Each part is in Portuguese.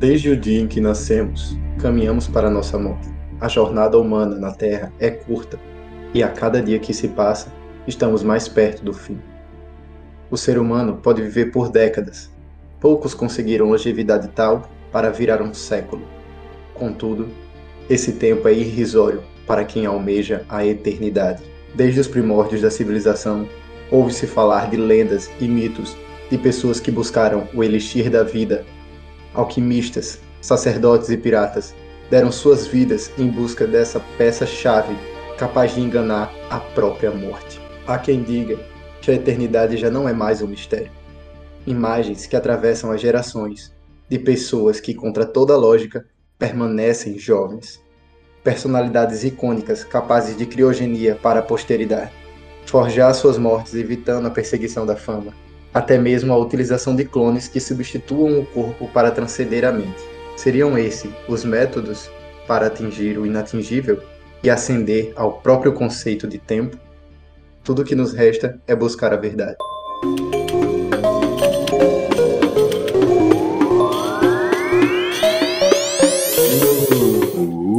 Desde o dia em que nascemos, caminhamos para a nossa morte. A jornada humana na Terra é curta e a cada dia que se passa, estamos mais perto do fim. O ser humano pode viver por décadas. Poucos conseguiram longevidade tal para virar um século. Contudo, esse tempo é irrisório para quem almeja a eternidade. Desde os primórdios da civilização, ouve-se falar de lendas e mitos de pessoas que buscaram o elixir da vida alquimistas, sacerdotes e piratas deram suas vidas em busca dessa peça-chave capaz de enganar a própria morte. Há quem diga que a eternidade já não é mais um mistério. Imagens que atravessam as gerações de pessoas que, contra toda lógica, permanecem jovens. Personalidades icônicas capazes de criogenia para a posteridade. Forjar suas mortes evitando a perseguição da fama até mesmo a utilização de clones que substituam o corpo para transcender a mente. Seriam esses os métodos para atingir o inatingível e ascender ao próprio conceito de tempo? Tudo que nos resta é buscar a verdade.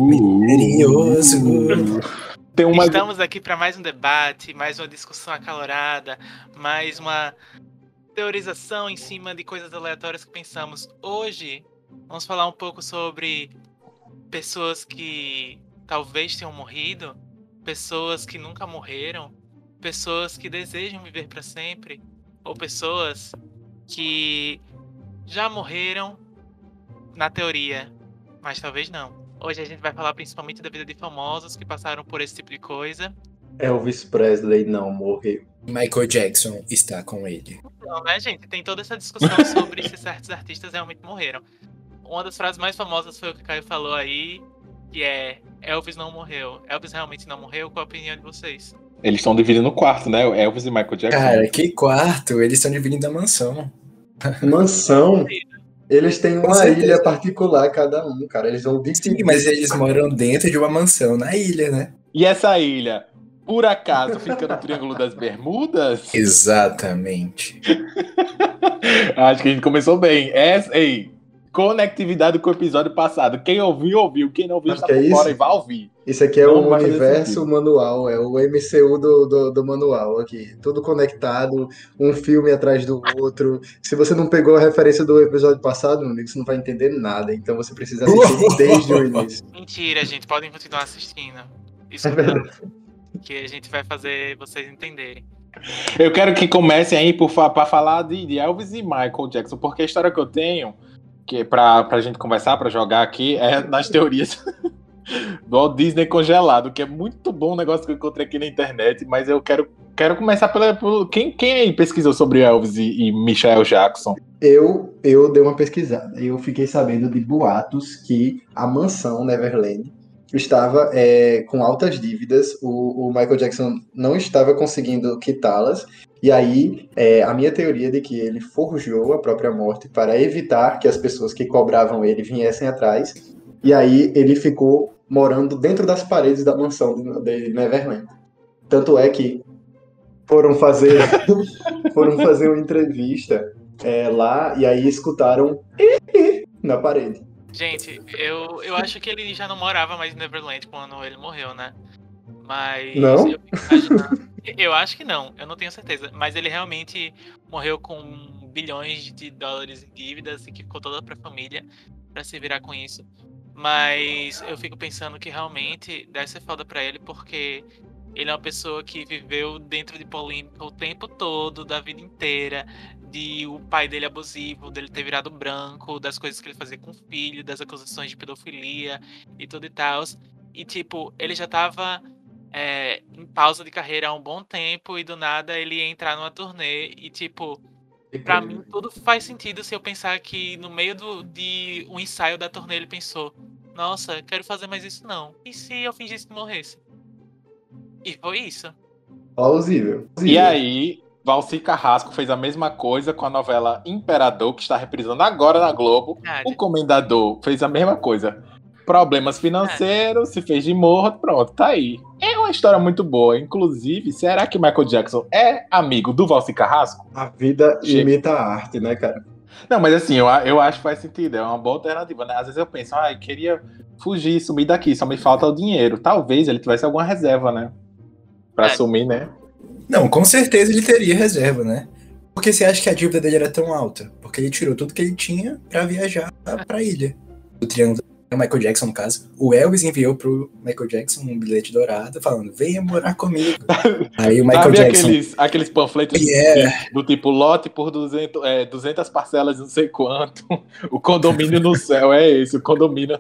Misterioso. Uma... Estamos aqui para mais um debate, mais uma discussão acalorada, mais uma teorização em cima de coisas aleatórias que pensamos. Hoje, vamos falar um pouco sobre pessoas que talvez tenham morrido, pessoas que nunca morreram, pessoas que desejam viver para sempre, ou pessoas que já morreram na teoria, mas talvez não. Hoje a gente vai falar principalmente da vida de famosos que passaram por esse tipo de coisa. Elvis Presley não morreu. Michael Jackson está com ele. Não, né, gente? Tem toda essa discussão sobre se certos artistas realmente morreram. Uma das frases mais famosas foi o que o Caio falou aí, que é Elvis não morreu. Elvis realmente não morreu? Qual a opinião de vocês? Eles estão dividindo o quarto, né? Elvis e Michael Jackson. Cara, que quarto? Eles estão dividindo a mansão. Mansão? Eles têm uma ilha particular cada um, cara. Eles vão Sim, mas eles moram dentro de uma mansão na ilha, né? E essa ilha? Por acaso fica no Triângulo das Bermudas? Exatamente. Acho que a gente começou bem. Essa, ei, conectividade com o episódio passado. Quem ouviu, ouviu. Quem não ouviu, está é por fora e vai ouvir. Isso aqui é o universo manual, é o MCU do, do, do, manual aqui. Tudo conectado, um filme atrás do outro. Se você não pegou a referência do episódio passado, meu amigo, você não vai entender nada. Então você precisa assistir desde o início. Mentira, gente. Podem continuar assistindo. Isso é verdade que a gente vai fazer vocês entenderem. Eu quero que comecem aí para falar de, de, Elvis e Michael Jackson, porque a história que eu tenho, que é para a gente conversar, para jogar aqui, é nas teorias do Walt Disney congelado, que é muito bom o negócio que eu encontrei aqui na internet, mas eu quero, quero começar pela. Por, quem, quem aí pesquisou sobre Elvis e, e Michael Jackson? Eu, eu dei uma pesquisada. Eu fiquei sabendo de boatos que a mansão Neverland estava é, com altas dívidas, o, o, Michael Jackson não estava conseguindo quitá-las, e aí é, a minha teoria de que ele forjou a própria morte para evitar que as pessoas que cobravam ele viessem atrás, e aí ele ficou morando dentro das paredes da mansão de, de Neverland. Tanto é que foram fazer, foram fazer uma entrevista é, lá, e aí escutaram na parede. Gente, eu, eu acho que ele já não morava mais em Neverland quando ele morreu, né? Mas. Não? Eu, eu acho que não, eu não tenho certeza. Mas ele realmente morreu com bilhões de dólares em dívidas e que ficou toda pra família para se virar com isso. Mas eu fico pensando que realmente deve ser foda pra ele, porque ele é uma pessoa que viveu dentro de polêmica o tempo todo, da vida inteira, de o pai dele abusivo, dele ter virado branco, das coisas que ele fazia com o filho, das acusações de pedofilia e tudo e tal. E, tipo, ele já tava é, em pausa de carreira há um bom tempo e do nada ele ia entrar numa turnê e, tipo, pra mim tudo faz sentido se eu pensar que no meio do, de um ensaio da turnê ele pensou: Nossa, quero fazer mais isso não. E se eu fingisse que morresse? E foi isso. Plausível. E aí, Valci Carrasco fez a mesma coisa com a novela Imperador, que está reprisando agora na Globo. O Comendador fez a mesma coisa. Problemas financeiros, se fez de morto, pronto, tá aí. É uma história muito boa. Inclusive, será que Michael Jackson é amigo do Valci Carrasco? A vida imita a arte, né, cara? Não, mas assim, eu, eu acho que faz sentido, é uma boa alternativa, né? Às vezes eu penso, ah, eu queria fugir, sumir daqui, só me falta o dinheiro. Talvez ele tivesse alguma reserva, né? Pra É. sumir, né? Não, com certeza ele teria reserva, né? Porque você acha que a dívida dele era tão alta? Porque ele tirou tudo que ele tinha pra viajar pra ilha. O Triângulo o Michael Jackson, no caso. O Elvis enviou pro Michael Jackson um bilhete dourado falando: venha morar comigo. Aí o Michael Sabe Jackson. aqueles, aqueles panfletos Yeah. do tipo lote por 200, é, 200 parcelas, não sei quanto. O condomínio no céu é esse, o condomínio.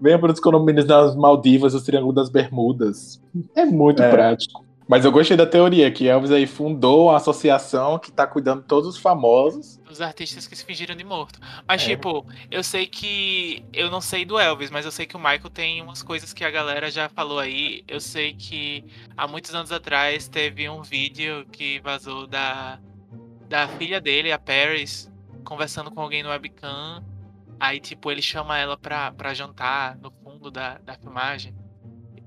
Venha para os condomínios das Maldivas, o Triângulo das Bermudas. É muito É. prático. Mas eu gostei da teoria que Elvis aí fundou uma associação que tá cuidando de todos os famosos. Os artistas que se fingiram de morto. Mas, É. tipo, eu sei que. Eu não sei do Elvis, mas eu sei que o Michael tem umas coisas que a galera já falou aí. Eu sei que há muitos anos atrás teve um vídeo que vazou da, da filha dele, a Paris, conversando com alguém no webcam. Aí, tipo, ele chama ela pra, pra jantar no fundo da, da filmagem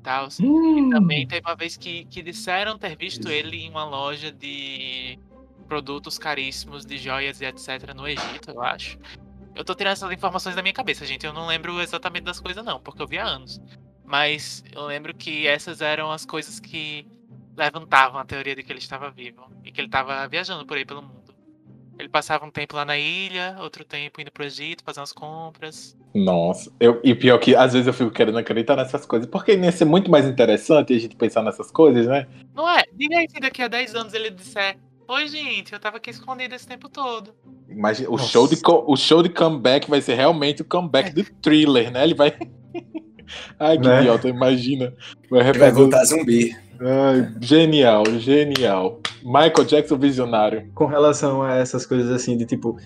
e tal. E também teve uma vez que, que disseram ter visto ele em uma loja de produtos caríssimos, de joias e etc. no Egito, eu acho. Eu tô tirando essas informações da minha cabeça, gente. Eu não lembro exatamente das coisas, não, porque eu vi há anos. Mas eu lembro que essas eram as coisas que levantavam a teoria de que ele estava vivo e que ele estava viajando por aí pelo mundo. Ele passava um tempo lá na ilha, outro tempo indo pro Egito, fazer umas compras. Nossa, eu, e pior que às vezes eu fico querendo acreditar nessas coisas, porque ia ser muito mais interessante a gente pensar nessas coisas, né? Não é? Diga aí se daqui a 10 anos ele disser: Oi, gente, eu tava aqui escondido esse tempo todo. Imagina, o Nossa. show, de, o show de comeback vai ser realmente o comeback do thriller, né? Ele vai. Ai, que Né? idiota, imagina. Vai vai voltar zumbi. Ai, genial, genial. Michael Jackson visionário. Com relação a essas coisas assim, de tipo.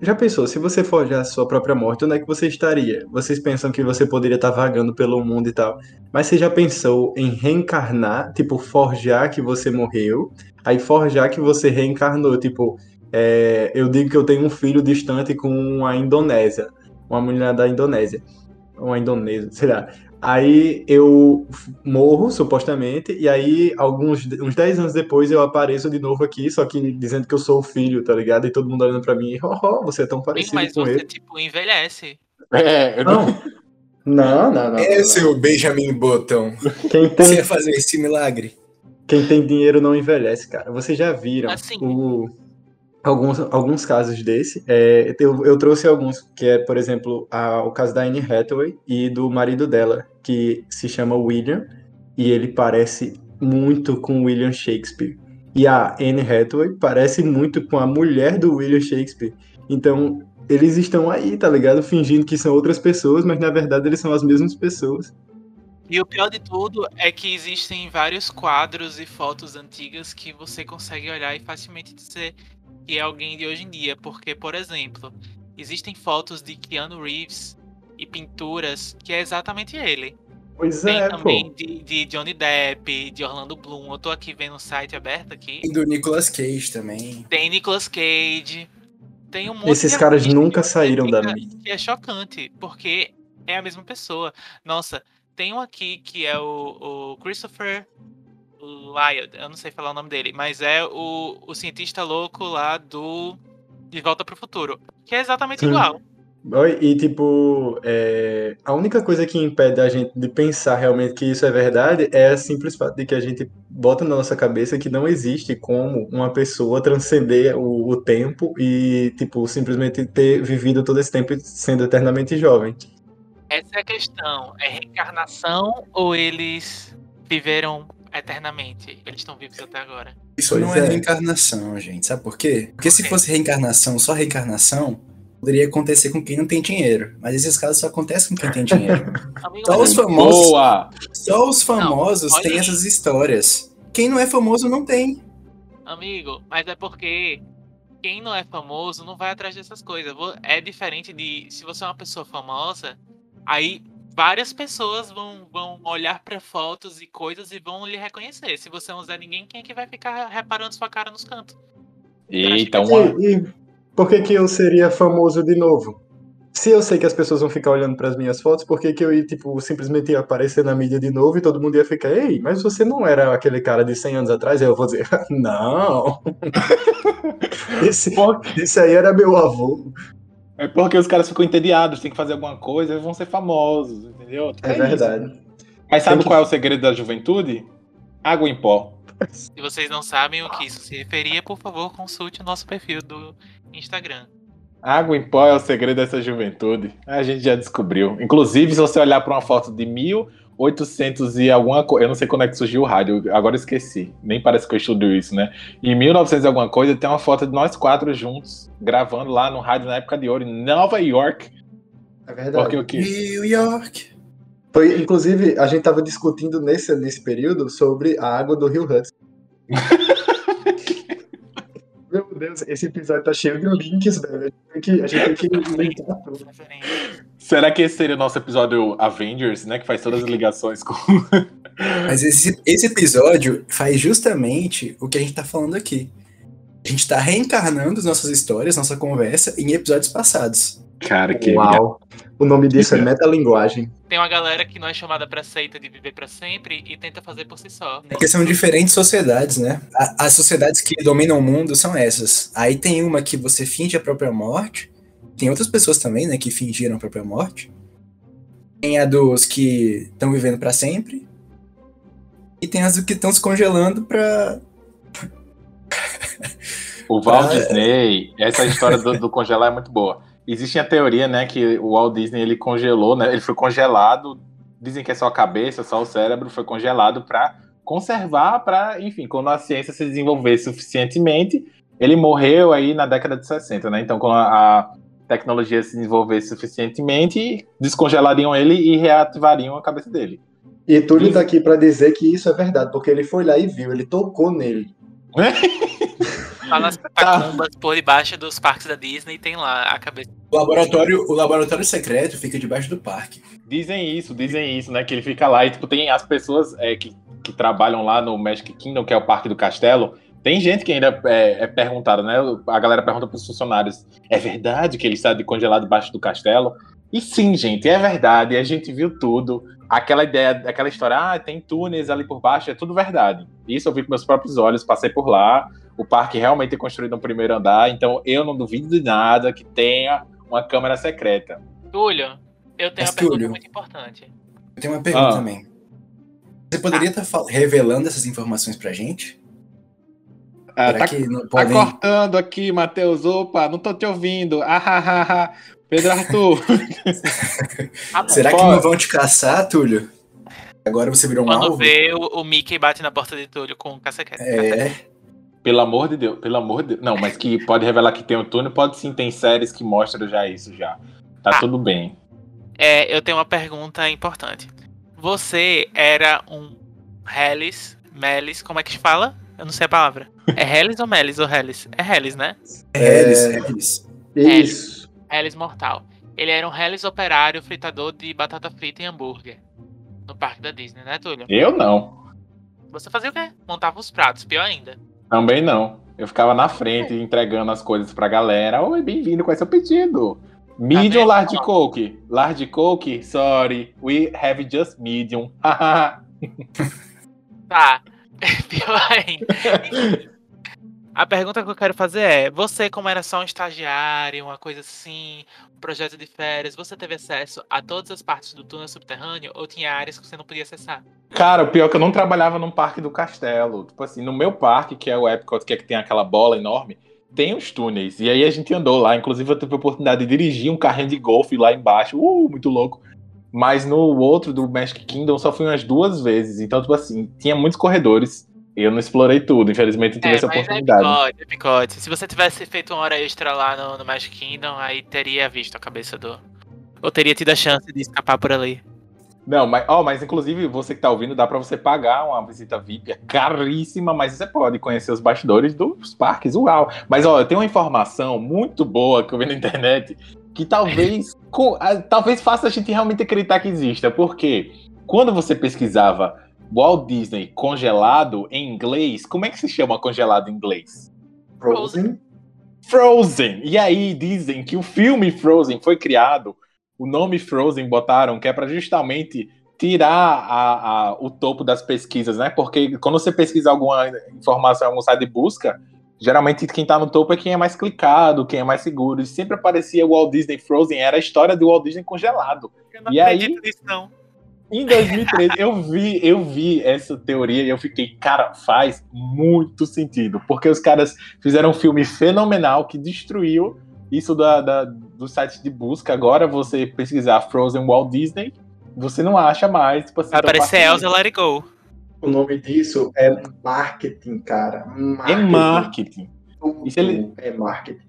Já pensou, se você forjar a sua própria morte, onde é que você estaria? Vocês pensam que você poderia estar vagando pelo mundo e tal. Mas você já pensou em reencarnar, tipo, forjar que você morreu, aí forjar que você reencarnou? Tipo, é, eu digo que eu tenho um filho distante com a Indonésia, uma mulher da Indonésia, uma indonesa, sei lá. Aí eu morro, supostamente, e aí, alguns uns 10 anos depois, eu apareço de novo aqui, só que dizendo que eu sou o filho, tá ligado? E todo mundo olhando pra mim, oh, oh, você é tão Sim, parecido mas com você, ele. tipo, envelhece. É, eu não- Não, não, não, não. É, seu Benjamin Button. Quem Você tem, ia fazer esse milagre? quem tem dinheiro não envelhece, cara. Vocês já viram Assim. o- alguns, alguns casos desse. É, eu, eu trouxe alguns, que é, por exemplo, a- o caso da Anne Hathaway e do marido dela, que se chama William, e ele parece muito com William Shakespeare. E a Anne Hathaway parece muito com a mulher do William Shakespeare. Então, eles estão aí, tá ligado? Fingindo que são outras pessoas, mas na verdade eles são as mesmas pessoas. E o pior de tudo é que existem vários quadros e fotos antigas que você consegue olhar e facilmente dizer que é alguém de hoje em dia. Porque, por exemplo, existem fotos de Keanu Reeves e pinturas que é exatamente ele. Pois Tem é, também pô. de, de Johnny Depp, de Orlando Bloom. Eu tô aqui vendo o site aberto aqui. E do Nicolas Cage também. Tem Nicolas Cage. Tem um monte Esses de caras nunca saíram da mídia. que é chocante, porque é a mesma pessoa. Nossa, tem um aqui que é o, o Christopher Lyod, eu não sei falar o nome dele, mas é o, o cientista louco lá do De Volta pro Futuro, que é exatamente Sim. igual. E tipo, é, a única coisa que impede a gente de pensar realmente que isso é verdade é o simples fato de que a gente bota na nossa cabeça que não existe como uma pessoa transcender o, o tempo e, tipo, simplesmente ter vivido todo esse tempo sendo eternamente jovem. Essa é a questão. É reencarnação ou eles viveram eternamente? Eles estão vivos até agora. Isso Pois não é. é. reencarnação, gente. Sabe por quê? Porque se quê? fosse reencarnação, só reencarnação, poderia acontecer com quem não tem dinheiro. Mas esses casos só acontecem com quem tem dinheiro. Só os famosos, Boa! só os famosos olha têm aí. essas histórias. Quem não é famoso não tem. Amigo, mas é porque quem não é famoso não vai atrás dessas coisas. É diferente de se você é uma pessoa famosa, aí várias pessoas vão, vão olhar pra fotos e coisas e vão lhe reconhecer. Se você não usar ninguém, quem é que vai ficar reparando sua cara nos cantos? Eita, uma. E, e por que que eu seria famoso de novo? Se eu sei que as pessoas vão ficar olhando para as minhas fotos, por que que eu ia, tipo, simplesmente ia aparecer na mídia de novo e todo mundo ia ficar, ei, mas você não era aquele cara de 100 anos atrás? Aí eu vou dizer, não. esse, esse aí era meu avô. É porque os caras ficam entediados, tem que fazer alguma coisa, eles vão ser famosos, entendeu? É, verdade. Isso. Mas sabe que- qual é o segredo da juventude? Água em pó. Se vocês não sabem o que isso se referia, por favor, consulte o nosso perfil do Instagram. Água em pó é o segredo dessa juventude. A gente já descobriu. Inclusive, se você olhar para uma foto de 1800 e alguma coisa, eu não sei quando é que surgiu o rádio, agora eu esqueci. Nem parece que eu estudo isso, né? Em 1900 e alguma coisa, tem uma foto de nós quatro juntos, gravando lá no rádio na época de ouro, em Nova York. É verdade. Porque o quê? New York. Foi, inclusive, a gente tava discutindo nesse, nesse período sobre a água do Rio Hudson. Meu Deus, esse episódio tá cheio de links, velho. A gente tem que, a gente tem que linkar tudo. Será que esse seria o nosso episódio Avengers, né? Que faz todas as ligações com. Mas esse, esse episódio faz justamente o que a gente tá falando aqui. A gente tá reencarnando as nossas histórias, nossa conversa, em episódios passados. Cara, que. Uau. O nome disso é metalinguagem. Tem uma galera que não é chamada pra seita de viver pra sempre e tenta fazer por si só. né? Porque são diferentes sociedades, né? As sociedades que dominam o mundo são essas. Aí tem uma que você finge a própria morte. Tem outras pessoas também, né, que fingiram a própria morte. Tem a dos que estão vivendo pra sempre. E tem as que estão se congelando pra. O Walt é. Disney, essa história do, do congelar é muito boa. Existe a teoria, né, que o Walt Disney ele congelou, né? Ele foi congelado. Dizem que é só a cabeça, só o cérebro foi congelado para conservar, para, enfim, quando a ciência se desenvolver suficientemente, ele morreu aí na década de 60, né? Então, quando a, tecnologia se desenvolver suficientemente, descongelariam ele e reativariam a cabeça dele. E Túlio tá aqui pra dizer que isso é verdade, porque ele foi lá e viu, ele tocou nele. Lá nas catacumbas por debaixo dos parques da Disney tem lá a cabeça. O laboratório, o laboratório secreto fica debaixo do parque. Dizem isso, dizem isso, né? Que ele fica lá e, tipo, tem as pessoas é, que, que trabalham lá no Magic Kingdom, que é o Parque do Castelo. Tem gente que ainda é, é perguntada, né? A galera pergunta pros funcionários: é verdade que ele está de congelado debaixo do castelo? E sim, gente, é verdade. A gente viu tudo. Aquela ideia, aquela história, ah, tem túneis ali por baixo, é tudo verdade. Isso eu vi com meus próprios olhos, passei por lá. O parque realmente é construído no primeiro andar, então eu não duvido de nada que tenha uma câmera secreta. Túlio, eu tenho Mas, uma pergunta Túlio, muito importante. Eu tenho uma pergunta Ah. também. Você poderia estar revelando essas informações pra gente? Ah, Será tá que não Tá podem... cortando aqui, Matheus. Opa, não tô te ouvindo. Ah, ah, ah, ah. Pedro Arthur. Bom. Será que não vão te caçar, Túlio? Agora você virou um Quando alvo? vê o, o Mickey bate na porta de Túlio com o caça-quete. É, pelo amor de Deus, pelo amor de Deus. Não, mas que pode revelar que tem um túnel, pode sim, tem séries que mostram já isso já. Tá Ah. tudo bem. É, eu tenho uma pergunta importante. Você era um Hellis, Melis, como é que se fala? Eu não sei a palavra. É Hellis ou Melis ou Hellis? É Hellis, né? é eles, é eles. Isso. Hellis mortal. Ele era um Hellis operário fritador de batata frita e hambúrguer. No parque da Disney, né, Túlio? Eu não. Você fazia o quê? Montava os pratos, pior ainda. Também não. Eu ficava na frente entregando as coisas pra galera. Oi, bem-vindo, qual é seu pedido? Medium ou large coke? Large coke? Sorry, we have just medium. Tá. Pior ainda. A pergunta que eu quero fazer é: você, como era só um estagiário, uma coisa assim, um projeto de férias, você teve acesso a todas as partes do túnel subterrâneo ou tinha áreas que você não podia acessar? Cara, o pior é que eu não trabalhava num parque do castelo. Tipo assim, no meu parque, que é o Epcot, que é que tem aquela bola enorme, tem os túneis. E aí a gente andou lá. Inclusive, eu tive a oportunidade de dirigir um carrinho de golfe lá embaixo. Uh, muito louco. Mas no outro do Magic Kingdom só fui umas duas vezes. Então, tipo assim, tinha muitos corredores. Eu não explorei tudo. Infelizmente, eu tive essa mas é oportunidade. picote, é picote. Se você tivesse feito uma hora extra lá no, no Magic Kingdom, aí teria visto a cabeça do. Ou teria tido a chance de escapar por ali. Não, mas, ó, mas inclusive você que tá ouvindo, dá pra você pagar uma visita VIP, é caríssima, mas você pode conhecer os bastidores dos parques, uau. Mas ó, eu tenho uma informação muito boa que eu vi na internet, que talvez, co- ah, talvez faça a gente realmente acreditar que exista, porque quando você pesquisava Walt Disney congelado em inglês, como é que se chama congelado em inglês? Frozen. Frozen. E aí dizem que o filme Frozen foi criado, o nome Frozen botaram, que é para justamente tirar a, a, o topo das pesquisas, né? Porque quando você pesquisa alguma informação em algum site de busca, geralmente quem tá no topo é quem é mais clicado, quem é mais seguro. E sempre aparecia o Walt Disney Frozen, era a história do Walt Disney congelado. Eu não E acredito aí- nisso, não. Em 2013, eu vi, eu vi essa teoria e eu fiquei, cara, faz muito sentido. Porque os caras fizeram um filme fenomenal que destruiu isso da, da, do site de busca. Agora você pesquisar Frozen Walt Disney, você não acha mais. Tipo, assim, Vai aparecer. Elsa Let It Go. O nome disso é marketing, cara. É marketing. Tudo ele- É marketing.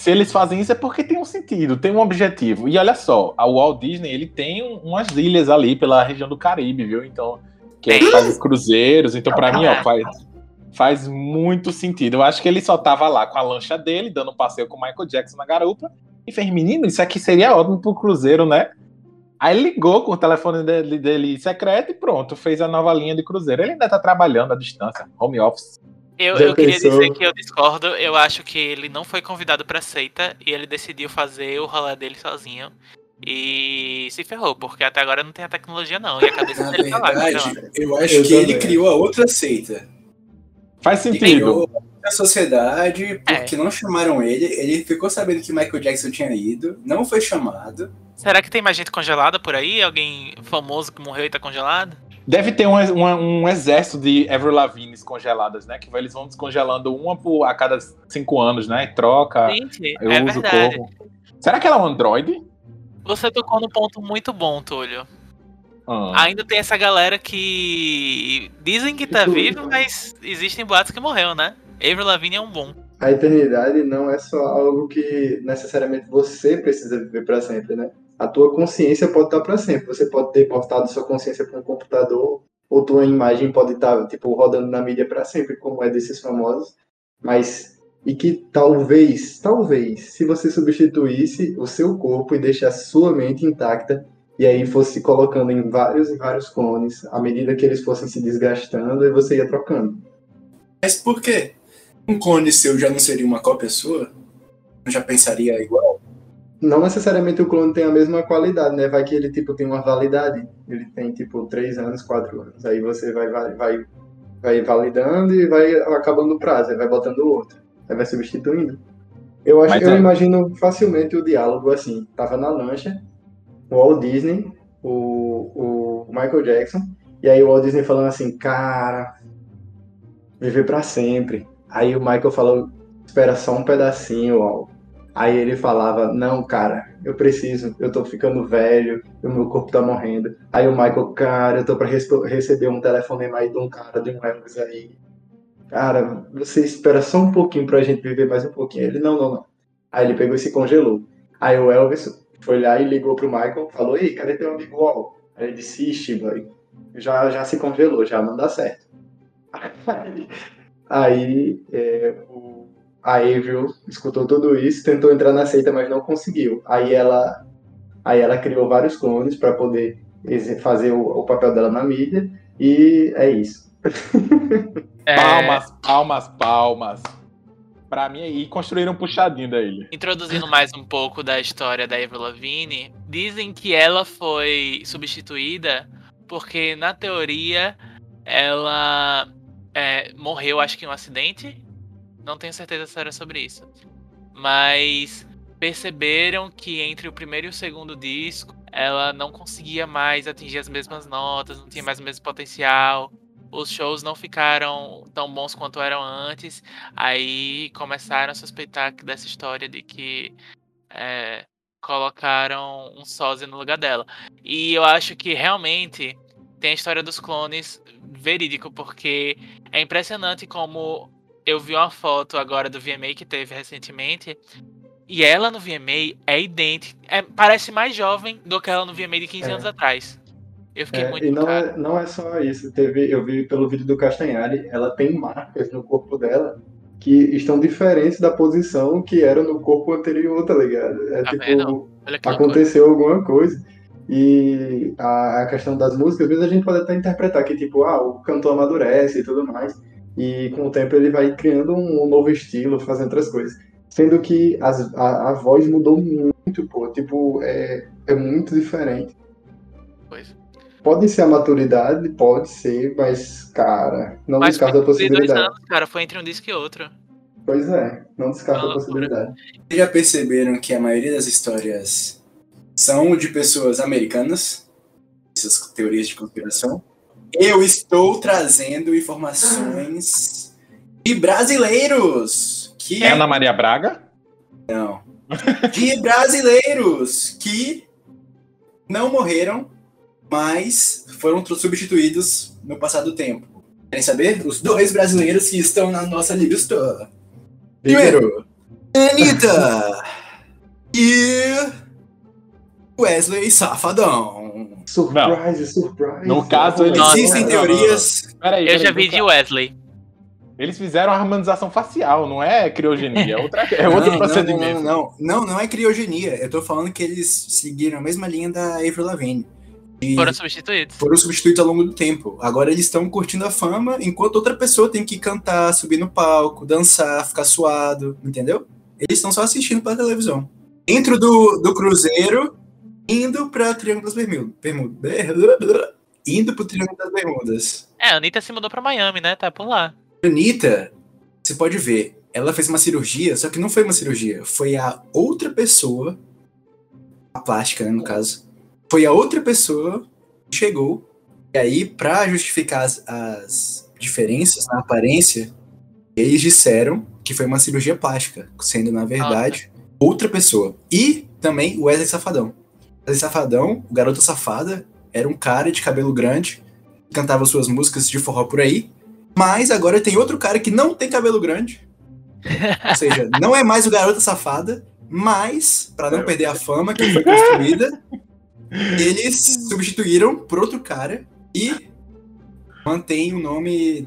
Se eles fazem isso é porque tem um sentido, tem um objetivo. E olha só, a Walt Disney ele tem um- umas ilhas ali pela região do Caribe, viu? Então, que é que faz os cruzeiros. Então, pra mim, ó, faz, faz muito sentido. Eu acho que ele só tava lá com a lancha dele, dando um passeio com o Michael Jackson na garupa. E fez, menino, isso aqui seria ótimo pro cruzeiro, né? Aí ele ligou com o telefone dele, dele secreto e pronto, fez a nova linha de cruzeiro. Ele ainda tá trabalhando à distância, home office. Eu, eu queria dizer que eu discordo. Eu acho que ele não foi convidado pra seita e ele decidiu fazer o rolê dele sozinho. E se ferrou, porque até agora não tem a tecnologia, não. E a cabeça Na dele tá lá. verdade, congelada. eu acho Eu que ele também. criou a outra seita. Faz Ele sentido. criou a sociedade É. porque não chamaram ele. Ele ficou sabendo que Michael Jackson tinha ido, não foi chamado. Será que tem mais gente congelada por aí? Alguém famoso que morreu e tá congelado? Deve ter um, um, um exército de Avril Lavignes congeladas, né? Que eles vão descongelando uma por, a cada cinco anos, né? E troca. Gente, eu é uso verdade. o corpo. Será que ela é um androide? Você tocou num ponto muito bom, Túlio. Ah. Ainda tem essa galera que dizem que tá Isso- viva, mas existem boatos que morreu, né? Avril Lavigne é um bom. A eternidade não é só algo que necessariamente você precisa viver para sempre, né? A tua consciência pode estar para sempre. Você pode ter portado sua consciência para um computador, ou tua imagem pode estar tipo rodando na mídia para sempre, como é desses famosos. Mas e que talvez, talvez, se você substituísse o seu corpo e deixasse sua mente intacta e aí fosse colocando em vários e vários clones, à medida que eles fossem se desgastando, e você ia trocando. Mas por quê? Um clone seu já não seria uma cópia sua? Não já pensaria igual? Não necessariamente o clone tem a mesma qualidade, né? Vai que ele tipo tem uma validade. Ele tem tipo três anos, quatro anos. Aí você vai vai vai, vai validando e vai acabando o prazo, aí vai botando outro, aí vai substituindo. Eu acho, Mas eu é- imagino facilmente o diálogo assim. Tava na lancha, o Walt Disney, o, o Michael Jackson, e aí o Walt Disney falando assim, cara, viver pra sempre. Aí o Michael falou, espera só um pedacinho, Walt. Aí ele falava, não, cara, eu preciso, eu tô ficando velho, o meu corpo tá morrendo. Aí o Michael, cara, eu tô pra receber um telefonema aí de um cara, de um Elvis aí. Cara, você espera só um pouquinho pra gente viver mais um pouquinho. Ele, não, não, não. Aí ele pegou e se congelou. Aí o Elvis foi lá e ligou pro Michael, falou, ei, cadê teu amigo Wall? Aí ele disse, ixi, boy, já, já se congelou, já não dá certo. Aí, aí é, o, a Avril escutou tudo isso, tentou entrar na seita, mas não conseguiu. Aí ela, aí ela criou vários clones para poder fazer o, o papel dela na mídia, e é isso. É, Palmas, palmas, palmas. Pra mim, e construíram um puxadinho da ilha. Introduzindo mais um pouco da história da Avril Lavigne, dizem que ela foi substituída porque, na teoria, ela é, morreu, acho que em um acidente. Não tenho certeza se era sobre isso. Mas perceberam que entre o primeiro e o segundo disco, ela não conseguia mais atingir as mesmas notas, não tinha mais o mesmo potencial. Os shows não ficaram tão bons quanto eram antes. Aí começaram a suspeitar dessa história de que é, colocaram um sósia no lugar dela. E eu acho que realmente tem a história dos clones verídico, porque é impressionante como eu vi uma foto agora do VMA que teve recentemente. E ela no VMA é idêntica. é- parece mais jovem do que ela no VMA de 15 É. anos atrás. Eu fiquei É, muito e não cara. é, não é só isso. Teve, eu vi pelo vídeo do Castanhari, ela tem marcas no corpo dela que estão diferentes da posição que era no corpo anterior, tá ligado? É Tá tipo, loucura. aconteceu alguma coisa. E a, a questão das músicas, às vezes a gente pode até interpretar que, tipo, ah, o cantor amadurece e tudo mais. E com o tempo ele vai criando um novo estilo, fazendo outras coisas. Sendo que as- a, a voz mudou muito, pô. Tipo, é, é muito diferente. Pois. Pode ser a maturidade, pode ser, mas, cara, não Mas foi descarta a possibilidade. anos, cara. Foi entre um disco e outro. Pois é, não descarta a possibilidade. Vocês já perceberam que a maioria das histórias são de pessoas americanas? Essas teorias de conspiração? Eu estou trazendo informações de brasileiros que É Ana Maria Braga? não, de brasileiros que não morreram, mas foram substituídos no passado tempo. Querem saber? Os dois brasileiros que estão na nossa lista. Primeiro, Anitta e Wesley Safadão. Surprise, surprise. No caso, ele- Nossa, Existem não, teorias. Peraí, Eu peraí, já vi de Wesley. Eles fizeram harmonização facial, não é criogenia, é, outra, é outro não, procedimento. Não, não, não, não é criogenia. Eu tô falando que eles seguiram a mesma linha da Avril Lavigne. E Foram substituídos. foram substituídos ao longo do tempo. Agora eles estão curtindo a fama, enquanto outra pessoa tem que cantar, subir no palco, dançar, ficar suado, entendeu? Eles estão só assistindo pela televisão. Dentro do, do cruzeiro, indo pra Triângulo das Bermudas. Bermuda, indo pro Triângulo das Bermudas. É, a Anitta se mudou pra Miami, né? Tá por lá. Anitta, você pode ver, ela fez uma cirurgia, só que não foi uma cirurgia, foi a outra pessoa, a plástica, né, no caso, foi a outra pessoa que chegou, e aí, pra justificar as, as diferenças na aparência, eles disseram que foi uma cirurgia plástica, sendo, na verdade, outra pessoa. E também o Wesley Safadão. Wesley Safadão, o garoto safada, era um cara de cabelo grande, que cantava suas músicas de forró por aí, mas agora tem outro cara que não tem cabelo grande. Ou seja, não é mais o garoto safada, mas, pra não perder a fama que foi construída, eles substituíram por outro cara e mantém o nome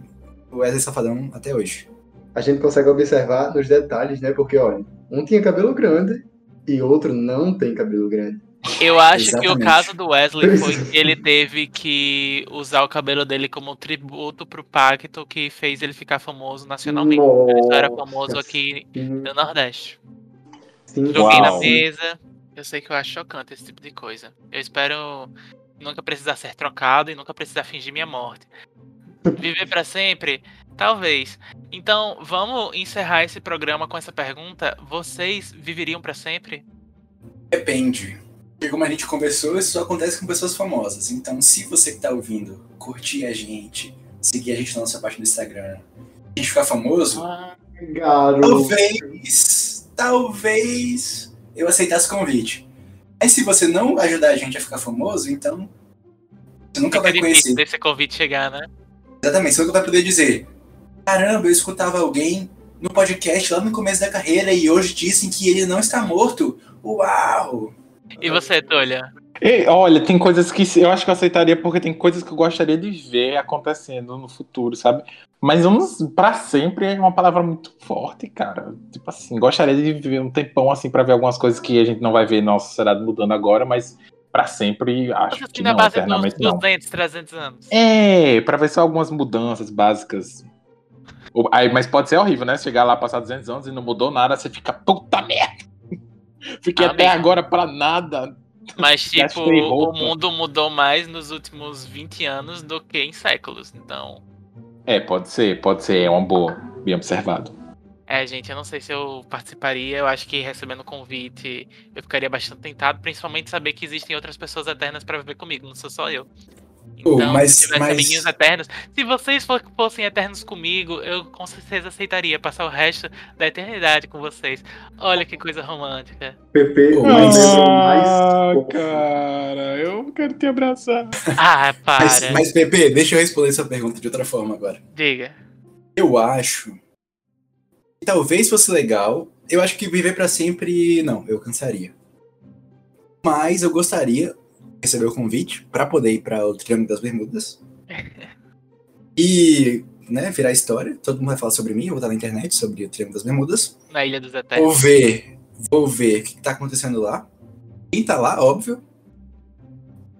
Wesley Safadão até hoje. A gente consegue observar nos detalhes, né? Porque, olha, um tinha cabelo grande e outro não tem cabelo grande. Eu acho que o Exatamente. caso do Wesley foi que ele teve que usar o cabelo dele como tributo pro pacto que fez ele ficar famoso nacionalmente. Ele só era famoso aqui no Nordeste. sim. Joguei na Uau. mesa. Eu sei que eu acho chocante esse tipo de coisa. Eu espero nunca precisar ser trocado e nunca precisar fingir minha morte. Viver pra sempre? Talvez. Então, vamos encerrar esse programa com essa pergunta. Vocês viveriam pra sempre? Depende. Porque como a gente conversou, isso só acontece com pessoas famosas. Então, se você que tá ouvindo, curtir a gente, seguir a gente na nossa página do Instagram, a gente ficar famoso, Garoto. talvez, talvez eu aceitasse o convite. Mas se você não ajudar a gente a ficar famoso, então você nunca Fica vai conhecer. desse convite chegar, né? Exatamente, você nunca vai poder dizer: caramba, eu escutava alguém no podcast lá no começo da carreira e hoje dizem que ele não está morto. Uau! E você, Tolha? Ei, olha, tem coisas que eu acho que eu aceitaria porque tem coisas que eu gostaria de ver acontecendo no futuro, sabe? Mas uns pra sempre é uma palavra muito forte, cara. Tipo assim, gostaria de viver um tempão assim pra ver algumas coisas que a gente não vai ver nossa sociedade mudando agora, mas pra sempre acho Assim, que não, base dos eternamente não. 200, 300 anos. É, pra ver só algumas mudanças básicas. Aí, mas pode ser horrível, né? Chegar lá, passar 200 anos e não mudou nada, você fica, puta merda! Fiquei Ah, até agora pra nada. Mas, tipo, o mundo mudou mais nos últimos 20 anos do que em séculos. Então, É, pode ser, pode ser, é uma boa, bem observado. é, gente, eu não sei se eu participaria. Eu acho que recebendo o convite eu ficaria bastante tentado, principalmente saber que existem outras pessoas eternas pra viver comigo, não sou só eu. Pô, Então, mas- se tivesse mas- amiguinhos eternos, se vocês fo- fossem eternos comigo, eu com certeza aceitaria passar o resto da eternidade com vocês. Olha que coisa romântica. PP, Pô, o mas- Ah, cara, eu quero te abraçar. Ah, para. Mas, mas, Pepe, deixa eu responder essa pergunta de outra forma agora. Diga. Eu acho que talvez fosse legal. Eu acho que viver pra sempre, não, eu cansaria. Mas eu gostaria receber o convite pra poder ir para o Triângulo das Bermudas. E, né, virar história. Todo mundo vai falar sobre mim, eu vou estar na internet sobre o Triângulo das Bermudas. Na Ilha dos Vou Eternos. ver, vou ver o que tá acontecendo lá. Quem tá lá, óbvio.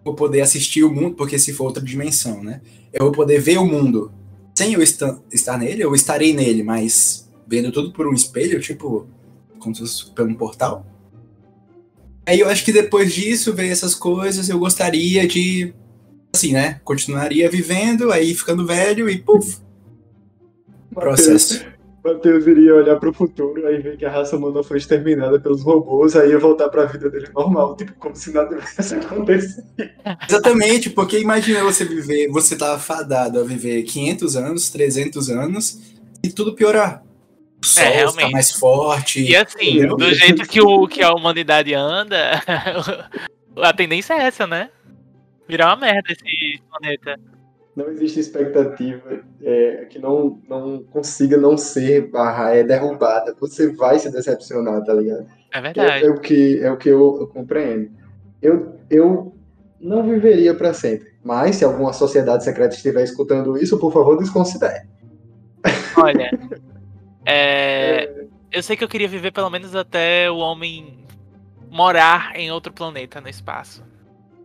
Vou poder assistir o mundo, porque se for outra dimensão, né? Eu vou poder ver o mundo sem eu esta- estar nele, eu estarei nele, mas vendo tudo por um espelho, tipo, como se fosse por um portal. Aí eu acho que depois disso, ver essas coisas, eu gostaria de. Assim, né? Continuaria vivendo, aí ficando velho e puf! Processo. Matheus iria olhar pro futuro, aí ver que a raça humana foi exterminada pelos robôs, aí ia voltar pra vida dele normal, tipo, como se nada tivesse acontecido. Exatamente, porque imagina você viver, você tá fadado a viver 500 anos, 300 anos e tudo piorar. O sol É, realmente. tá mais forte. E assim, entendeu? do jeito que, o, que a humanidade anda, a tendência é essa, né? Virar uma merda esse planeta. Não existe expectativa é, que não, não consiga não ser barra, é derrubada. Você vai se decepcionar, tá ligado? É É, verdade. é o que, é o que eu, eu compreendo. Eu, eu não viveria pra sempre. Mas se alguma sociedade secreta estiver escutando isso, por favor, desconsidere. Olha, é, eu sei que eu queria viver pelo menos até o homem morar em outro planeta no espaço.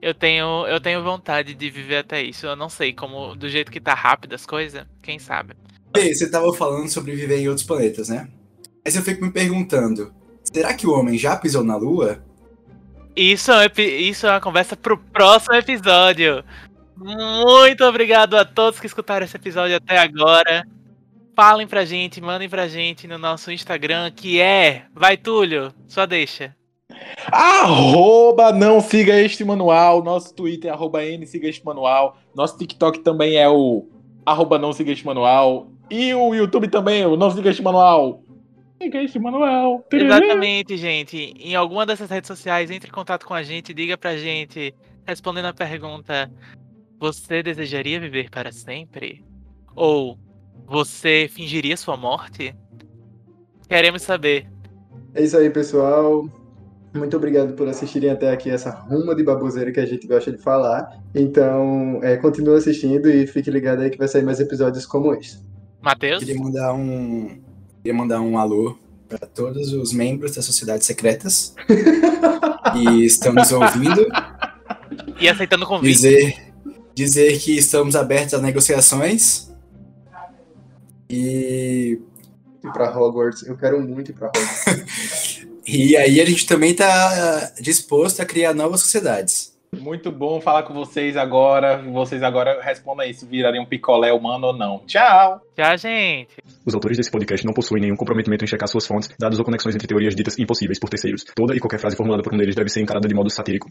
Eu tenho, eu tenho vontade de viver até isso. Eu não sei como, do jeito que tá rápido as coisas, quem sabe. Ei, Você tava falando sobre viver em outros planetas, né? Mas eu fico me perguntando: será que o homem já pisou na Lua? Isso é, isso é uma conversa pro próximo episódio. Muito obrigado a todos que escutaram esse episódio até agora. Falem pra gente, mandem pra gente no nosso Instagram, que é. Vai, Túlio, só deixa. Arroba não siga este manual. Nosso Twitter é arroba N siga este manual. Nosso TikTok também é o arroba não siga este manual. E o YouTube também, o não siga este manual. Siga este manual. Exatamente, gente. Em alguma dessas redes sociais, entre em contato com a gente, diga pra gente, respondendo a pergunta: Você desejaria viver para sempre? Ou você fingiria sua morte? Queremos saber. É isso aí, pessoal. Muito obrigado por assistirem até aqui essa ruma de baboseira que a gente gosta de falar. Então, é, continue assistindo e fique ligado aí que vai sair mais episódios como esse. Matheus? Queria mandar um. Queria mandar um alô para todos os membros das sociedades secretas que estão nos ouvindo. E aceitando o convite. Dizer, dizer que estamos abertos a negociações. E, Ir pra Hogwarts, eu quero muito ir pra Hogwarts. e aí a gente também está disposto a criar novas sociedades. Muito bom falar com vocês agora. Vocês agora respondam aí se virarem um picolé humano ou não. Tchau! Tchau, gente. Os autores desse podcast não possuem nenhum comprometimento em checar suas fontes, dados ou conexões entre teorias ditas impossíveis por terceiros. Toda e qualquer frase formulada por um deles deve ser encarada de modo satírico.